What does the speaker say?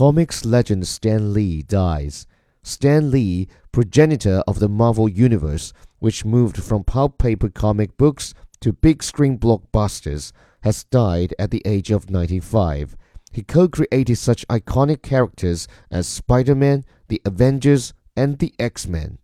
Comics legend Stan Lee dies. Stan Lee, progenitor of the Marvel Universe, which moved from pulp paper comic books to big screen blockbusters, has died at the age of 95. He co created such iconic characters as Spider Man, the Avengers, and the X Men.